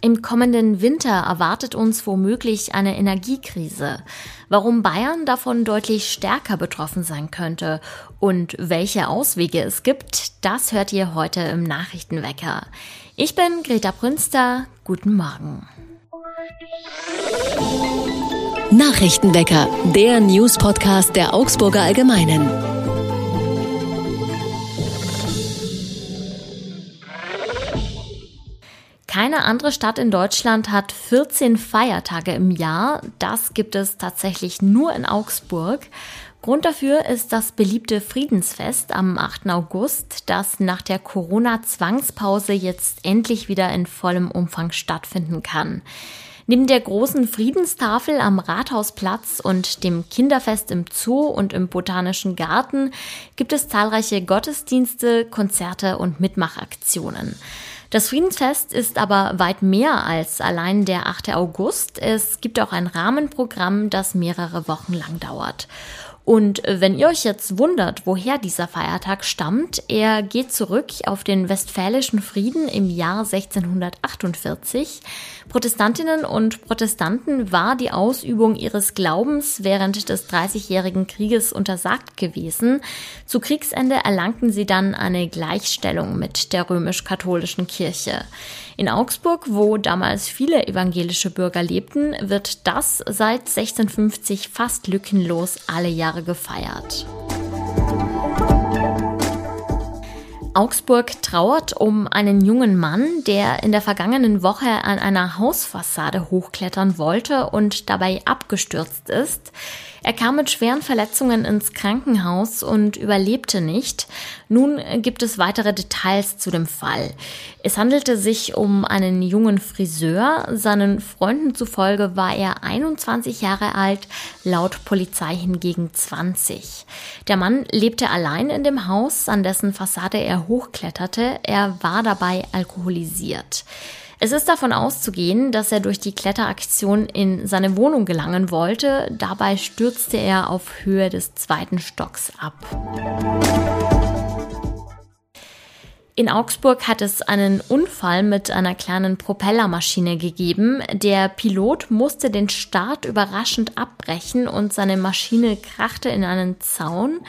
Im kommenden Winter erwartet uns womöglich eine Energiekrise. Warum Bayern davon deutlich stärker betroffen sein könnte und welche Auswege es gibt, das hört ihr heute im Nachrichtenwecker. Ich bin Greta Brünster. Guten Morgen. Nachrichtenwecker, der News-Podcast der Augsburger Allgemeinen. Keine andere Stadt in Deutschland hat 14 Feiertage im Jahr. Das gibt es tatsächlich nur in Augsburg. Grund dafür ist das beliebte Friedensfest am 8. August, das nach der Corona-Zwangspause jetzt endlich wieder in vollem Umfang stattfinden kann. Neben der großen Friedenstafel am Rathausplatz und dem Kinderfest im Zoo und im Botanischen Garten gibt es zahlreiche Gottesdienste, Konzerte und Mitmachaktionen. Das Friedensfest ist aber weit mehr als allein der 8. August. Es gibt auch ein Rahmenprogramm, das mehrere Wochen lang dauert. Und wenn ihr euch jetzt wundert, woher dieser Feiertag stammt, er geht zurück auf den Westfälischen Frieden im Jahr 1648. Protestantinnen und Protestanten war die Ausübung ihres Glaubens während des Dreißigjährigen Krieges untersagt gewesen. Zu Kriegsende erlangten sie dann eine Gleichstellung mit der römisch-katholischen Kirche. In Augsburg, wo damals viele evangelische Bürger lebten, wird das seit 1650 fast lückenlos alle Jahre gefeiert. Augsburg trauert um einen jungen Mann, der in der vergangenen Woche an einer Hausfassade hochklettern wollte und dabei abgestürzt ist. Er kam mit schweren Verletzungen ins Krankenhaus und überlebte nicht. Nun gibt es weitere Details zu dem Fall. Es handelte sich um einen jungen Friseur. Seinen Freunden zufolge war er 21 Jahre alt, laut Polizei hingegen 20. Der Mann lebte allein in dem Haus, an dessen Fassade er hochkletterte. Er war dabei alkoholisiert. Es ist davon auszugehen, dass er durch die Kletteraktion in seine Wohnung gelangen wollte. Dabei stürzte er auf Höhe des zweiten Stocks ab. In Augsburg hat es einen Unfall mit einer kleinen Propellermaschine gegeben. Der Pilot musste den Start überraschend abbrechen und seine Maschine krachte in einen Zaun.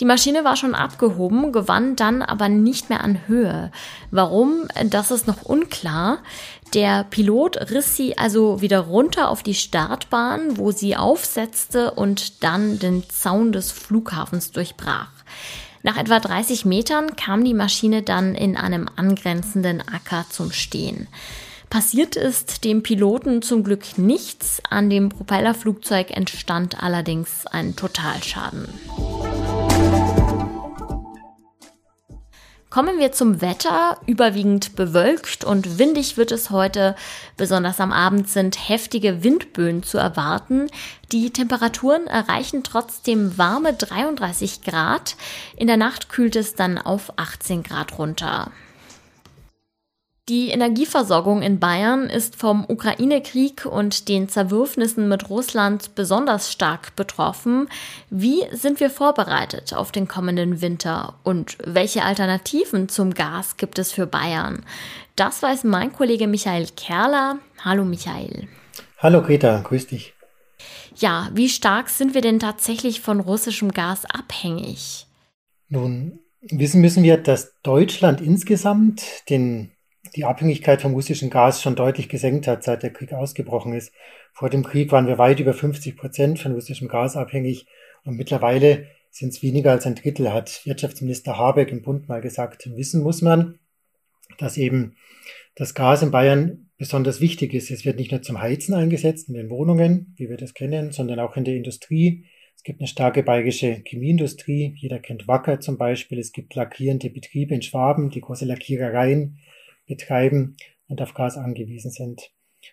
Die Maschine war schon abgehoben, gewann dann aber nicht mehr an Höhe. Warum? Das ist noch unklar. Der Pilot riss sie also wieder runter auf die Startbahn, wo sie aufsetzte und dann den Zaun des Flughafens durchbrach. Nach etwa 30 Metern kam die Maschine dann in einem angrenzenden Acker zum Stehen. Passiert ist dem Piloten zum Glück nichts, an dem Propellerflugzeug entstand allerdings ein Totalschaden. Kommen wir zum Wetter. Überwiegend bewölkt und windig wird es heute. Besonders am Abend sind heftige Windböen zu erwarten. Die Temperaturen erreichen trotzdem warme 33 Grad. In der Nacht kühlt es dann auf 18 Grad runter. Die Energieversorgung in Bayern ist vom Ukraine-Krieg und den Zerwürfnissen mit Russland besonders stark betroffen. Wie sind wir vorbereitet auf den kommenden Winter und welche Alternativen zum Gas gibt es für Bayern? Das weiß mein Kollege Michael Kerler. Hallo Michael. Hallo Greta, grüß dich. Ja, wie stark sind wir denn tatsächlich von russischem Gas abhängig? Nun, wissen müssen wir, dass Deutschland insgesamt den die Abhängigkeit vom russischen Gas schon deutlich gesenkt hat, seit der Krieg ausgebrochen ist. Vor dem Krieg waren wir weit über 50 Prozent von russischem Gas abhängig und mittlerweile sind es weniger als ein Drittel, hat Wirtschaftsminister Habeck im Bund mal gesagt. Wissen muss man, dass eben das Gas in Bayern besonders wichtig ist. Es wird nicht nur zum Heizen eingesetzt in den Wohnungen, wie wir das kennen, sondern auch in der Industrie. Es gibt eine starke bayerische Chemieindustrie. Jeder kennt Wacker zum Beispiel. Es gibt lackierende Betriebe in Schwaben, die große Lackierereien betreiben und auf Gas angewiesen sind.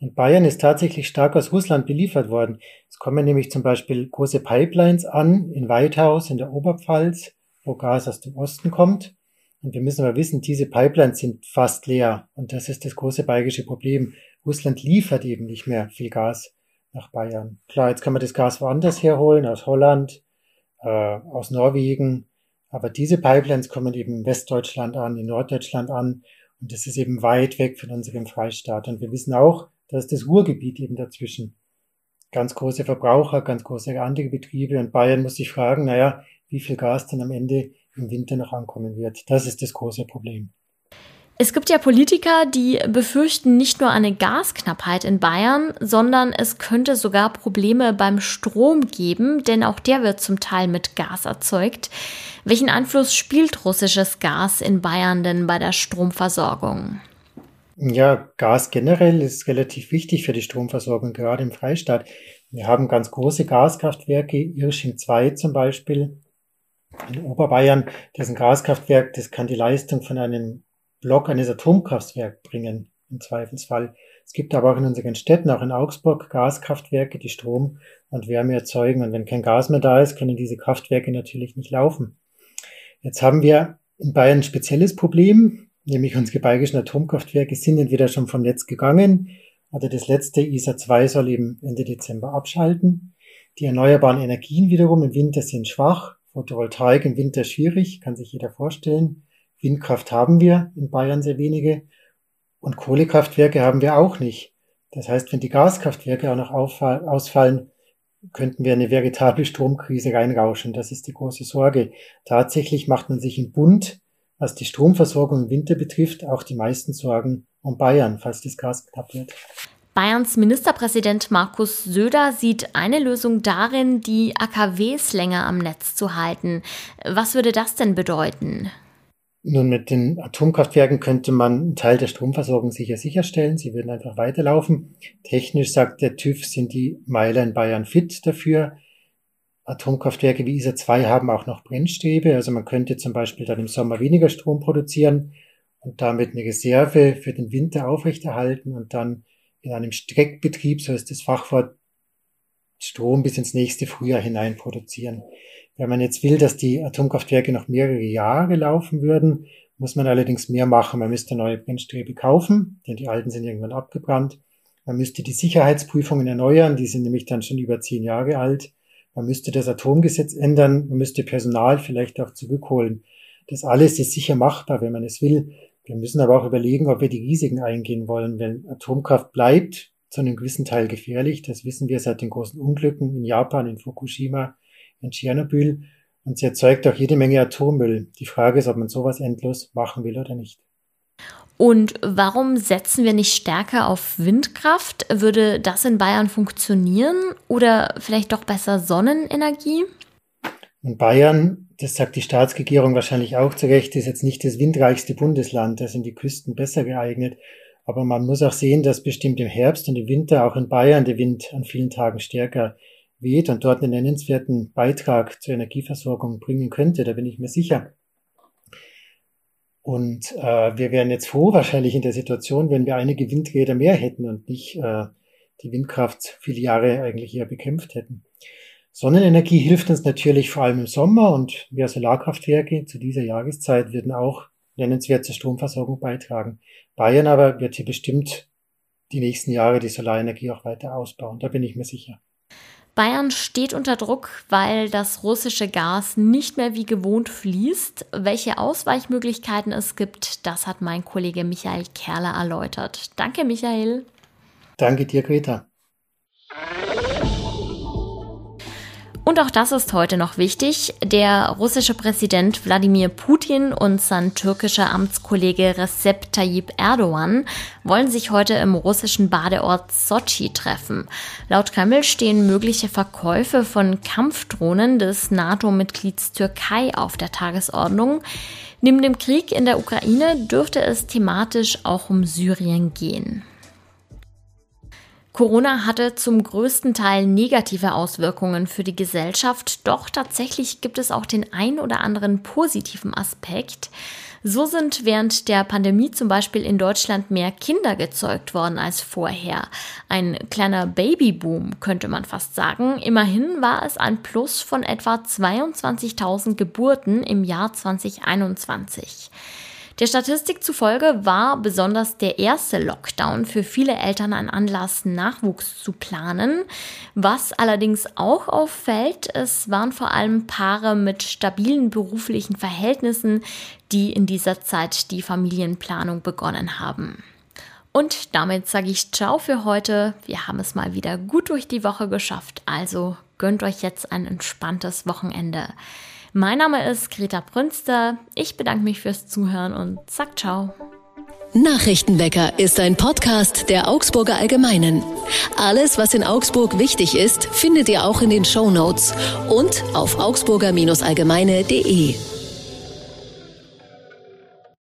Und Bayern ist tatsächlich stark aus Russland beliefert worden. Es kommen nämlich zum Beispiel große Pipelines an in Weithaus in der Oberpfalz, wo Gas aus dem Osten kommt. Und wir müssen aber wissen, diese Pipelines sind fast leer. Und das ist das große bayerische Problem. Russland liefert eben nicht mehr viel Gas nach Bayern. Klar, jetzt kann man das Gas woanders herholen, aus Holland, äh, aus Norwegen. Aber diese Pipelines kommen eben in Westdeutschland an, in Norddeutschland an Und das ist eben weit weg von unserem Freistaat. Und wir wissen auch, dass das Ruhrgebiet eben dazwischen ganz große Verbraucher, ganz große andere Betriebe. Und Bayern muss sich fragen, naja, wie viel Gas dann am Ende im Winter noch ankommen wird. Das ist das große Problem. Es gibt ja Politiker, die befürchten nicht nur eine Gasknappheit in Bayern, sondern es könnte sogar Probleme beim Strom geben, denn auch der wird zum Teil mit Gas erzeugt. Welchen Einfluss spielt russisches Gas in Bayern denn bei der Stromversorgung? Ja, Gas generell ist relativ wichtig für die Stromversorgung, gerade im Freistaat. Wir haben ganz große Gaskraftwerke, Irsching 2 zum Beispiel, in Oberbayern. Das ist ein Gaskraftwerk, das kann die Leistung von einem Block eines Atomkraftwerks bringen, im Zweifelsfall. Es gibt aber auch in unseren Städten, auch in Augsburg, Gaskraftwerke, die Strom und Wärme erzeugen. Und wenn kein Gas mehr da ist, können diese Kraftwerke natürlich nicht laufen. Jetzt haben wir in Bayern ein spezielles Problem, nämlich unsere bayerischen Atomkraftwerke sind entweder schon vom Netz gegangen oder das letzte ISA 2 soll eben Ende Dezember abschalten. Die erneuerbaren Energien wiederum im Winter sind schwach. Photovoltaik im Winter schwierig, kann sich jeder vorstellen. Windkraft haben wir in Bayern sehr wenige und Kohlekraftwerke haben wir auch nicht. Das heißt, wenn die Gaskraftwerke auch noch ausfallen, könnten wir eine veritable Stromkrise reinrauschen. Das ist die große Sorge. Tatsächlich macht man sich im Bund, was die Stromversorgung im Winter betrifft, auch die meisten Sorgen um Bayern, falls das Gas knapp wird. Bayerns Ministerpräsident Markus Söder sieht eine Lösung darin, die AKWs länger am Netz zu halten. Was würde das denn bedeuten? Nun, mit den Atomkraftwerken könnte man einen Teil der Stromversorgung sicher sicherstellen. Sie würden einfach weiterlaufen. Technisch sagt der TÜV, sind die Meiler in Bayern fit dafür. Atomkraftwerke wie ISA 2 haben auch noch Brennstäbe. Also man könnte zum Beispiel dann im Sommer weniger Strom produzieren und damit eine Reserve für den Winter aufrechterhalten und dann in einem Streckbetrieb, so ist das Fachwort, Strom bis ins nächste Frühjahr hinein produzieren. Wenn man jetzt will, dass die Atomkraftwerke noch mehrere Jahre laufen würden, muss man allerdings mehr machen. Man müsste neue Brennstäbe kaufen, denn die alten sind irgendwann abgebrannt. Man müsste die Sicherheitsprüfungen erneuern, die sind nämlich dann schon über zehn Jahre alt. Man müsste das Atomgesetz ändern, man müsste Personal vielleicht auch zurückholen. Das alles ist sicher machbar, wenn man es will. Wir müssen aber auch überlegen, ob wir die Risiken eingehen wollen. Wenn Atomkraft bleibt zu einem gewissen Teil gefährlich, das wissen wir seit den großen Unglücken in Japan, in Fukushima, in Tschernobyl und sie erzeugt auch jede Menge Atommüll. Die Frage ist, ob man sowas endlos machen will oder nicht. Und warum setzen wir nicht stärker auf Windkraft? Würde das in Bayern funktionieren oder vielleicht doch besser Sonnenenergie? In Bayern, das sagt die Staatsregierung wahrscheinlich auch zu Recht, ist jetzt nicht das windreichste Bundesland. Da sind die Küsten besser geeignet. Aber man muss auch sehen, dass bestimmt im Herbst und im Winter auch in Bayern der Wind an vielen Tagen stärker weht und dort einen nennenswerten Beitrag zur Energieversorgung bringen könnte, da bin ich mir sicher. Und äh, wir wären jetzt froh wahrscheinlich in der Situation, wenn wir einige Windräder mehr hätten und nicht äh, die Windkraft viele Jahre eigentlich eher bekämpft hätten. Sonnenenergie hilft uns natürlich vor allem im Sommer und mehr Solarkraftwerke zu dieser Jahreszeit würden auch nennenswert zur Stromversorgung beitragen. Bayern aber wird hier bestimmt die nächsten Jahre die Solarenergie auch weiter ausbauen, da bin ich mir sicher. Bayern steht unter Druck, weil das russische Gas nicht mehr wie gewohnt fließt. Welche Ausweichmöglichkeiten es gibt, das hat mein Kollege Michael Kerler erläutert. Danke, Michael. Danke dir, Greta. Und auch das ist heute noch wichtig. Der russische Präsident Wladimir Putin und sein türkischer Amtskollege Recep Tayyip Erdogan wollen sich heute im russischen Badeort Sochi treffen. Laut Kreml stehen mögliche Verkäufe von Kampfdrohnen des NATO-Mitglieds Türkei auf der Tagesordnung. Neben dem Krieg in der Ukraine dürfte es thematisch auch um Syrien gehen. Corona hatte zum größten Teil negative Auswirkungen für die Gesellschaft, doch tatsächlich gibt es auch den ein oder anderen positiven Aspekt. So sind während der Pandemie zum Beispiel in Deutschland mehr Kinder gezeugt worden als vorher. Ein kleiner Babyboom könnte man fast sagen. Immerhin war es ein Plus von etwa 22.000 Geburten im Jahr 2021. Der Statistik zufolge war besonders der erste Lockdown für viele Eltern ein Anlass, Nachwuchs zu planen. Was allerdings auch auffällt, es waren vor allem Paare mit stabilen beruflichen Verhältnissen, die in dieser Zeit die Familienplanung begonnen haben. Und damit sage ich Ciao für heute. Wir haben es mal wieder gut durch die Woche geschafft, also gönnt euch jetzt ein entspanntes Wochenende. Mein Name ist Greta Brünster. Ich bedanke mich fürs Zuhören und sag ciao. Nachrichtenwecker ist ein Podcast der Augsburger Allgemeinen. Alles, was in Augsburg wichtig ist, findet ihr auch in den Show Notes und auf augsburger-allgemeine.de.